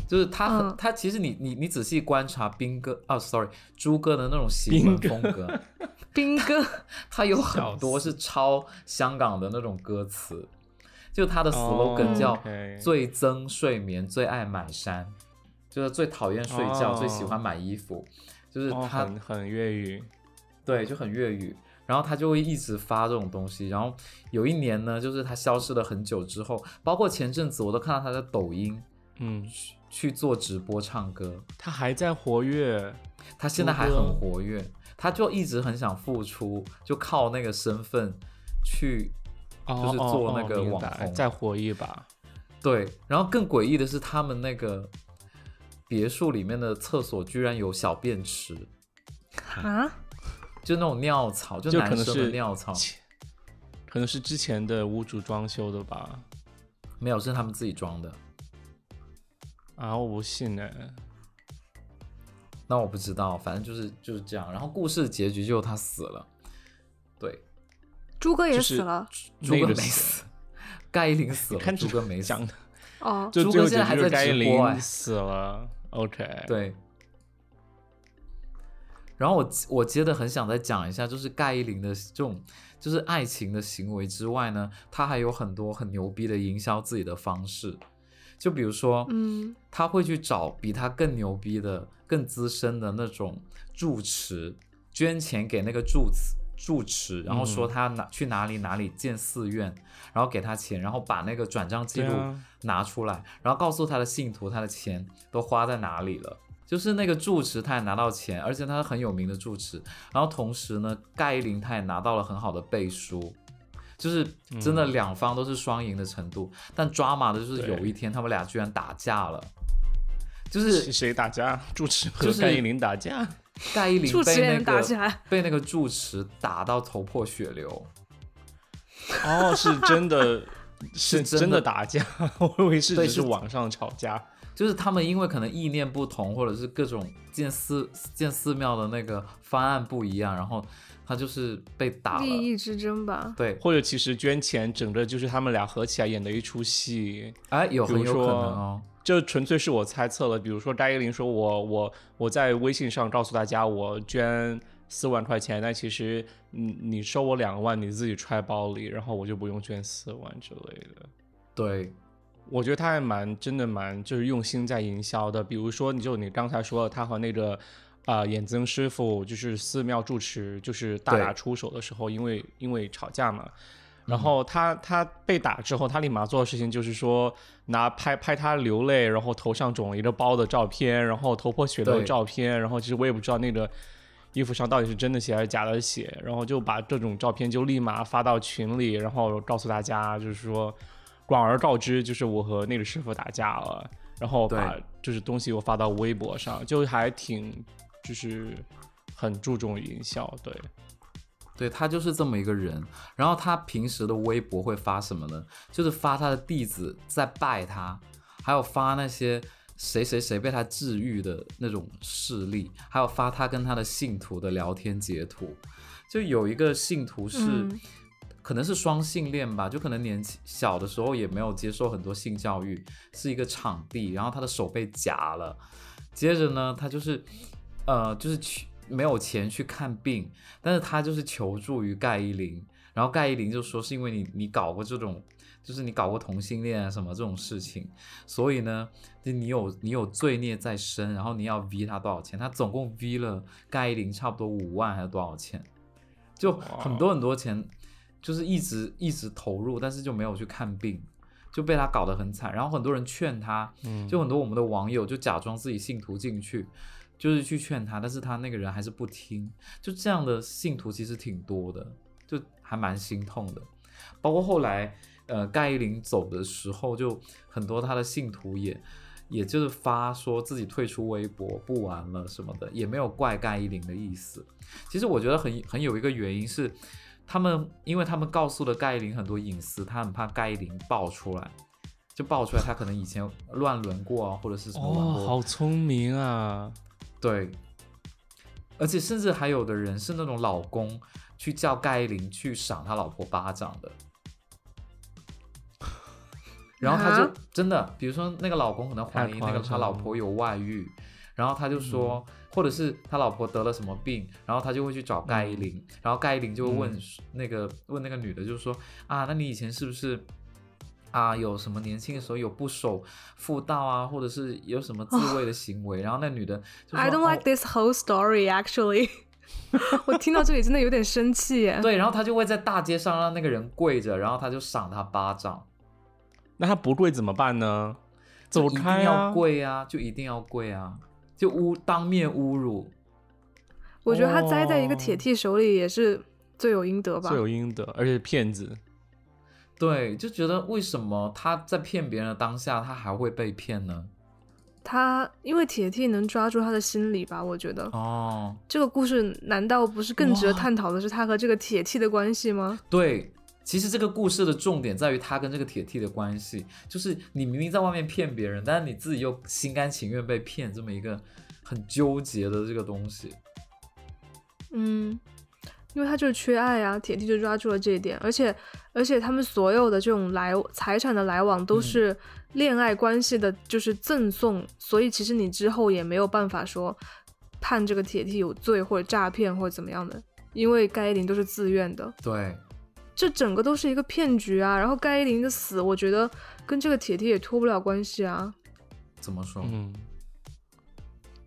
就是他很他其实你你你仔细观察兵哥啊，sorry，朱哥的那种喜文风格，兵哥他有 很多是抄香港的那种歌词，就他的 slogan 叫最憎睡眠，最爱买衫，就是最讨厌睡觉，最喜欢买衣服，就是他很很粤语，对，就很粤语。然后他就会一直发这种东西，然后有一年呢，就是他消失了很久之后，包括前阵子我都看到他在抖音，嗯，去做直播唱歌，他还在活跃，他现在还很活跃，他就一直很想复出，就靠那个身份去，就是做那个网红，再火一把。对，然后更诡异的是，他们那个别墅里面的厕所居然有小便池啊！就那种尿槽，就男生的尿槽，可能是之前的屋主装修的吧？没有，是他们自己装的。啊，我不信呢。那我不知道，反正就是就是这样。然后故事结局就他死了，对，朱哥也死了，朱哥没死，盖伊林死了，朱哥没死。哦，朱哥现在还在直播，死了。OK，对。然后我我接着很想再讲一下，就是盖伊林的这种就是爱情的行为之外呢，他还有很多很牛逼的营销自己的方式，就比如说，嗯，他会去找比他更牛逼的、更资深的那种住持，捐钱给那个住持住持，然后说他哪去哪里哪里建寺院，然后给他钱，然后把那个转账记录拿出来，然后告诉他的信徒他的钱都花在哪里了。就是那个住持，他也拿到钱，而且他是很有名的住持。然后同时呢，盖伊林他也拿到了很好的背书，就是真的两方都是双赢的程度。但抓马的就是有一天他们俩居然打架了，就是谁打架？住持和盖伊林打架？盖伊林被那个被那个住持打到头破血流。哦，是真的，是真的打架，我以为是只是网上吵架。就是他们因为可能意念不同，或者是各种建寺建寺庙的那个方案不一样，然后他就是被打了。利益之争吧。对，或者其实捐钱整个就是他们俩合起来演的一出戏。哎，有很有可能哦。这纯粹是我猜测了。比如说张一林说我我我在微信上告诉大家我捐四万块钱，但其实你你收我两万，你自己揣包里，然后我就不用捐四万之类的。对。我觉得他还蛮真的蛮就是用心在营销的，比如说你就你刚才说他和那个啊眼增师傅就是寺庙住持就是大打出手的时候，因为因为吵架嘛，然后他他被打之后，他立马做的事情就是说拿拍拍他流泪，然后头上肿了一个包的照片，然后头破血流的照片，然后其实我也不知道那个衣服上到底是真的血还是假的血，然后就把这种照片就立马发到群里，然后告诉大家就是说。广而告之，就是我和那个师傅打架了，然后把就是东西又发到微博上，就还挺就是很注重营销，对，对他就是这么一个人。然后他平时的微博会发什么呢？就是发他的弟子在拜他，还有发那些谁谁谁被他治愈的那种事例，还有发他跟他的信徒的聊天截图。就有一个信徒是。可能是双性恋吧，就可能年轻小的时候也没有接受很多性教育，是一个场地，然后他的手被夹了，接着呢，他就是，呃，就是去没有钱去看病，但是他就是求助于盖伊林，然后盖伊林就说是因为你你搞过这种，就是你搞过同性恋啊什么这种事情，所以呢，就你有你有罪孽在身，然后你要 V 他多少钱？他总共 V 了盖伊林差不多五万还是多少钱？就很多很多钱。就是一直一直投入，但是就没有去看病，就被他搞得很惨。然后很多人劝他，就很多我们的网友就假装自己信徒进去，就是去劝他，但是他那个人还是不听。就这样的信徒其实挺多的，就还蛮心痛的。包括后来，呃，盖伊林走的时候，就很多他的信徒也也就是发说自己退出微博不玩了什么的，也没有怪盖伊林的意思。其实我觉得很很有一个原因是。他们，因为他们告诉了盖伊林很多隐私，他很怕盖伊林爆出来，就爆出来他可能以前乱伦过啊，或者是什么。哦，好聪明啊！对，而且甚至还有的人是那种老公去叫盖伊林去赏他老婆巴掌的，然后他就真的，比如说那个老公可能怀疑那个他老婆有外遇，然后他就说。或者是他老婆得了什么病，然后他就会去找盖伊林，然后盖伊林就会问那个问那个女的，就是说啊，那你以前是不是啊有什么年轻的时候有不守妇道啊，或者是有什么自慰的行为？然后那女的，I don't like this whole story actually。我听到这里真的有点生气耶。对，然后他就会在大街上让那个人跪着，然后他就赏他巴掌。那他不跪怎么办呢？走开啊！要跪啊，就一定要跪啊。就侮当面侮辱，我觉得他栽在一个铁 T 手里也是罪有应得吧罪。有应得，而且是骗子。对，就觉得为什么他在骗别人的当下，他还会被骗呢？他因为铁 T 能抓住他的心理吧，我觉得哦，这个故事难道不是更值得探讨的是他和这个铁 T 的关系吗？对，其实这个故事的重点在于他跟这个铁 T 的关系，就是你明明在外面骗别人，但是你自己又心甘情愿被骗，这么一个很纠结的这个东西。嗯，因为他就是缺爱啊，铁 T 就抓住了这一点，而且而且他们所有的这种来财产的来往都嗯是恋爱关系的，就是赠送，所以其实你之后也没有办法说判这个铁 T 有罪或者诈骗或者怎么样的，因为盖伊琳都是自愿的，对，这整个都是一个骗局啊。然后盖伊琳的死，我觉得跟这个铁铁也脱不了关系啊。怎么说？嗯，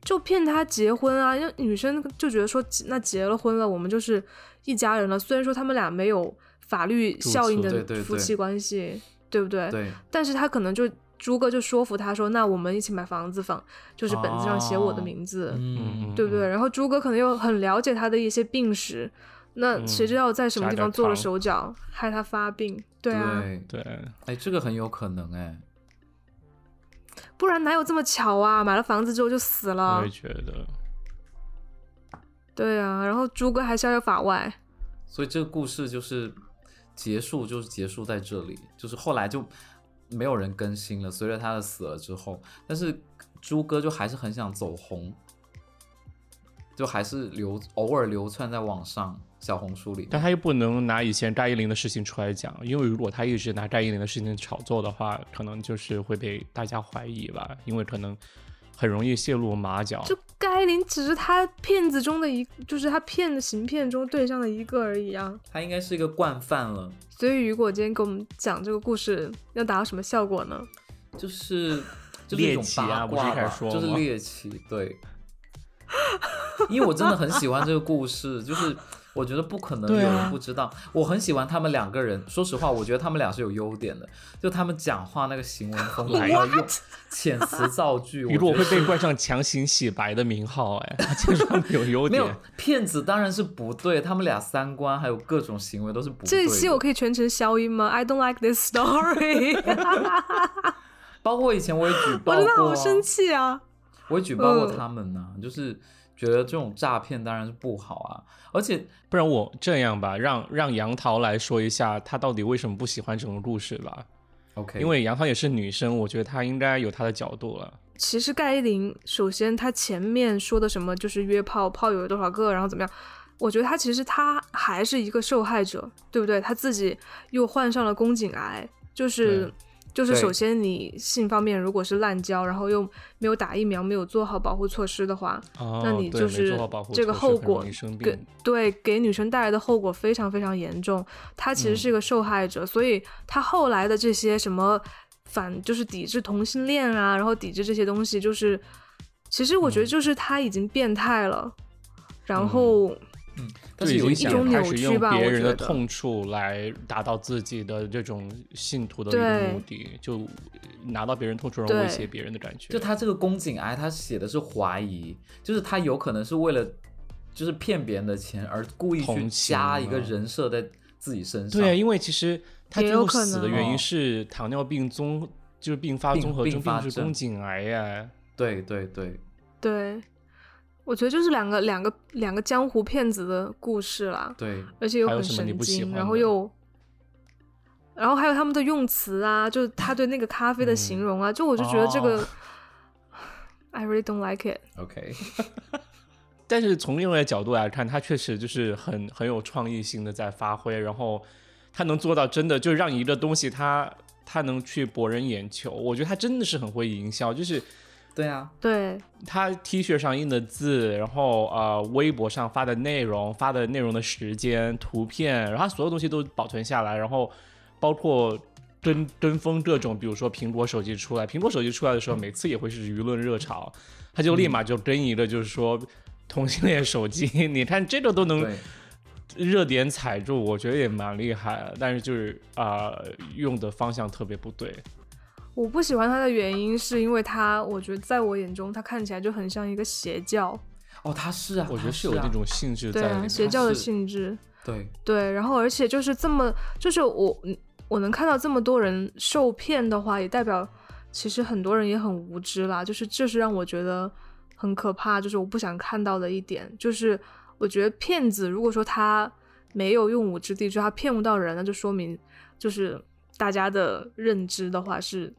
就骗他结婚啊，因为女生就觉得说，那结了婚了，我们就是一家人了。虽然说他们俩没有法律效应的夫妻关系，对不对？对，但是他可能就朱哥就说服他说，那我们一起买房子房，就是本子上写我的名字，嗯，对不对？然后朱哥可能又很了解他的一些病史，那嗯谁知道在什么地方做了手脚，害他发病？对啊，对，对，哎，这个很有可能哎。不然哪有这么巧啊？买了房子之后就死了我也，觉得。对啊，然后朱哥还逍遥法外。所以这个故事就是结束，就是结束在这里，就是后来就没有人更新了。随着他的死了之后，但是朱哥就还是很想走红，就还是流偶尔流窜在网上小红书里。但他又不能拿以前扎依林的事情出来讲，因为如果他一直拿扎依林的事情炒作的话，可能就是会被大家怀疑吧，因为可能很容易泄露马脚。就盖琳只是他骗子中的一，就是他骗的行骗中对象的一个而已啊。他应该是一个惯犯了，所以雨果今天给我们讲这个故事，要达到什么效果呢？就是就是一种猎奇啊八卦吧不是一开始说就是猎奇，对。因为我真的很喜欢这个故事，就是我觉得不可能有人不知道。我很喜欢他们两个人，说实话，我觉得他们俩是有优点的，就他们讲话那个行文风格，要用 遣词造句，我雨果觉得会被冠上强行洗白的名号，哎，他这上有优 没有点。骗子当然是不对，他们俩三观还有各种行为都是不对的。这一期我可以全程消音吗？I don't like this story，包括以前我也举报过我真的过、啊，好生气啊！我也举报过嗯他们呢、就是觉得这种诈骗当然是不好啊，而且不然我这样吧，让让杨桃来说一下，她到底为什么不喜欢这种故事吧？OK，因为杨桃也是女生，我觉得她应该有她的角度了。其实盖伊琳，首先她前面说的什么就是约炮，炮友有多少个，然后怎么样？我觉得她其实她还是一个受害者，对不对？她自己又患上了宫颈癌，就是对就是首先你性方面如果是滥交，然后又没有打疫苗，没有做好保护措施的话，哦，那你就是这个后果。对给女生带来的后果非常非常严重。她其实是一个受害者，所以她后来的这些什么反就是抵制同性恋啊，然后抵制这些东西，就是其实我觉得就是她已经变态了。然后，对，但是有一想一种扭开始用曲吧别人的痛处来达到自己的这种信徒的一个目的，就拿到别人痛处，然后威胁别人的感觉。就他这个宫颈癌，他写的是怀疑，就是他有可能是为了就是骗别人的钱而故意去加一个啊人设在自己身上。对，因为其实他最后也有可能死的原因哦是糖尿病综，就是并发综合症，并发是宫颈癌呀。对对对。对，我觉得就是两个两个两个江湖骗子的故事啦。对，而且又很神经，然后又，然后还有他们的用词啊，就是他对那个咖啡的形嗯容啊，就我就觉得这个、哦 I really don't like it。OK，但是从另外一个角度来看，他确实就是很很有创意性的在发挥，然后他能做到真的就让一个东西他他能去博人眼球，我觉得他真的是很会营销，就是对啊，对。他 T 恤上印的字，然后呃微博上发的内容、发的内容的时间、图片，然后他所有东西都保存下来，然后包括跟跟风各种，比如说苹果手机出来，苹果手机出来的时候，每次也会是舆论热潮，他就立马就跟一个就是说同性恋手机，你看这个都能，热点踩住，我觉得也蛮厉害的，但是就是啊、呃用的方向特别不对。我不喜欢他的原因是因为他，我觉得在我眼中他看起来就很像一个邪教，哦，他是啊，我觉得是有那种性质对啊，在。邪教的性质。对对，然后而且就是这么，就是我我能看到这么多人受骗的话，也代表其实很多人也很无知啦。就是这是让我觉得很可怕，就是我不想看到的一点。就是我觉得骗子如果说他没有用武之地，就他骗不到人，那就说明就是大家的认知的话是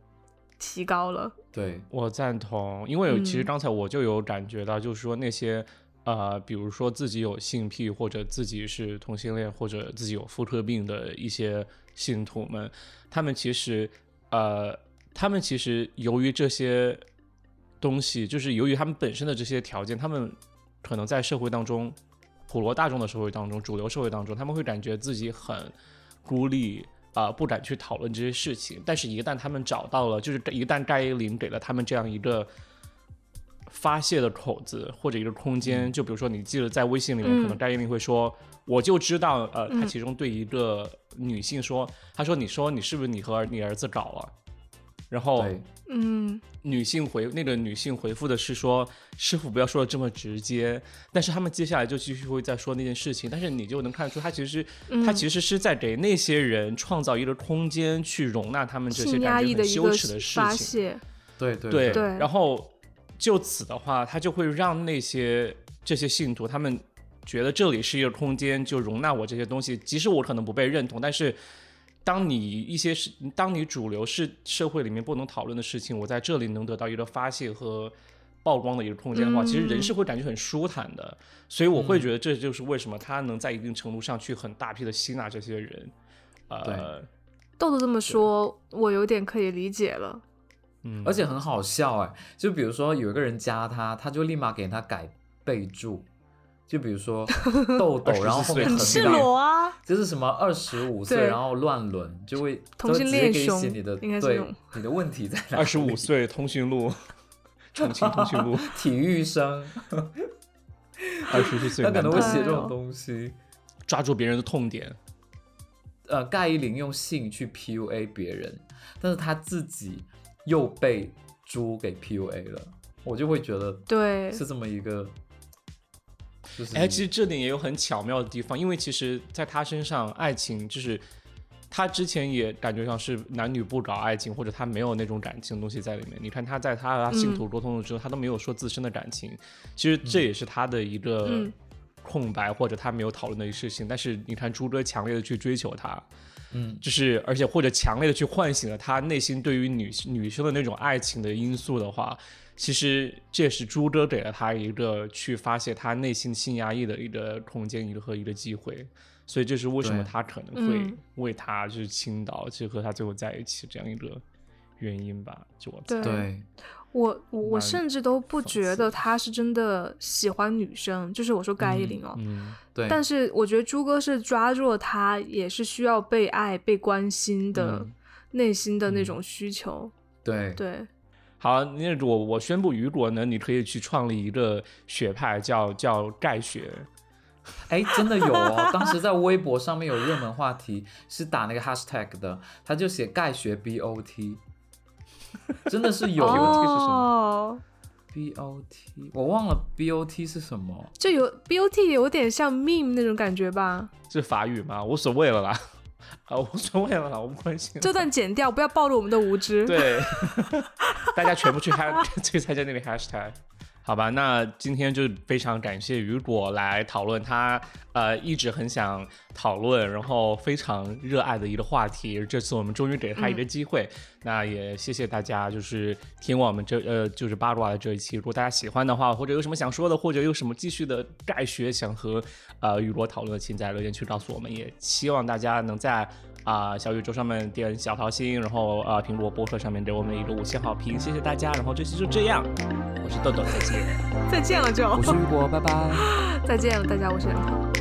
提高了。对我赞同，因为其实刚才我就有感觉到，就是说那些。呃，比如说自己有性癖，或者自己是同性恋，或者自己有妇科病的一些信徒们，他们其实，呃，他们其实由于这些东西，就是由于他们本身的这些条件，他们可能在社会当中，普罗大众的社会当中，主流社会当中，他们会感觉自己很孤立啊，不敢去讨论这些事情。但是，一旦他们找到了，就是一旦盖伊林给了他们这样一个。发泄的口子或者一个空间，就比如说你记得在微信里面，可能盖伊林会说，我就知道，呃，他其中对一个女性说，他说，你说你是不是你和你儿子搞了？然后，嗯，女性回那个女性回复的是说，师傅不要说的这么直接。但是他们接下来就继续会再说那件事情，但是你就能看出，他其实他其实是在给那些人创造一个空间，去容纳他们这些感觉很羞耻的事情。对对对对，然后。就此的话，他就会让那些这些信徒，他们觉得这里是一个空间，就容纳我这些东西。即使我可能不被认同，但是当你一些是，当你主流是社会里面不能讨论的事情，我在这里能得到一个发泄和曝光的一个空间的话，其实人是会感觉很舒坦的。所以我会觉得这就是为什么他能在一定程度上去很大批的吸纳这些人。呃，豆豆这么说，我有点可以理解了。嗯，而且很好笑哎，就比如说有一个人加他，他就立马给他改备注，就比如说 痘痘，然后后面赤裸啊，就是什么二十五岁，然后乱伦，就会同性恋写你的对你的问题在哪？二十五岁通讯录，重庆通讯录，体育生，二十岁，他可能会写这种东西，抓住别人的痛点。呃，盖伊林用性去 PUA 别人，但是他自己。又被猪给 PUA 了，我就会觉得对。是这么一个，哎，其实这点也有很巧妙的地方，因为其实在他身上，爱情就是他之前也感觉上是男女不搞爱情，或者他没有那种感情的东西在里面。你看他在他和他信徒沟通的时候，他都没有说自身的感情，其实这也是他的一个空白，或者他没有讨论的一个事情。但是你看朱哥强烈的去追求他。嗯，就是而且或者强烈的去唤醒了他内心对于女女生的那种爱情的因素的话，其实这也是朱哥给了他一个去发泄他内心性压抑的一个空间，一个和一个机会。所以这是为什么他可能会为他就是倾倒，去和他最后在一起这样一个原因吧？就我对。我我我甚至都不觉得他是真的喜欢女生，就是我说盖伊林哦，嗯，对。但是我觉得朱哥是抓住了他也是需要被爱、被关心的内心的那种需求。对对。好，那我我宣布，雨果呢，你可以去创立一个学派，叫叫盖学。哎，真的有哦！当时在微博上面有热门话题是打那个 hashtag 的，他就写盖学 BOT。真的是有 B O T 是什么？B O T 我忘了 B O T 是什么？就有 B O T 有点像 meme 那种感觉吧？是法语吗？无所谓了啦，啊，无所谓了啦，我不关心。这段剪掉，不要暴露我们的无知。对，大家全部去 hash 去参加那个 hashtag。好吧，那今天就非常感谢雨果来讨论他呃一直很想讨论，然后非常热爱的一个话题。这次我们终于给他一个机会，那也谢谢大家，就是听我们这呃就是八卦的这一期。如果大家喜欢的话，或者有什么想说的，或者有什么继续的概学想和呃雨果讨论的，请在留言区告诉我们。也希望大家能在。啊，小宇宙上面点小桃心，然后啊，苹果播客上面给我们一个五星好评，谢谢大家。然后这期就这样，我是豆豆，再见，再见了就。我是雨果，拜拜。再见了，大家，我是杨桃。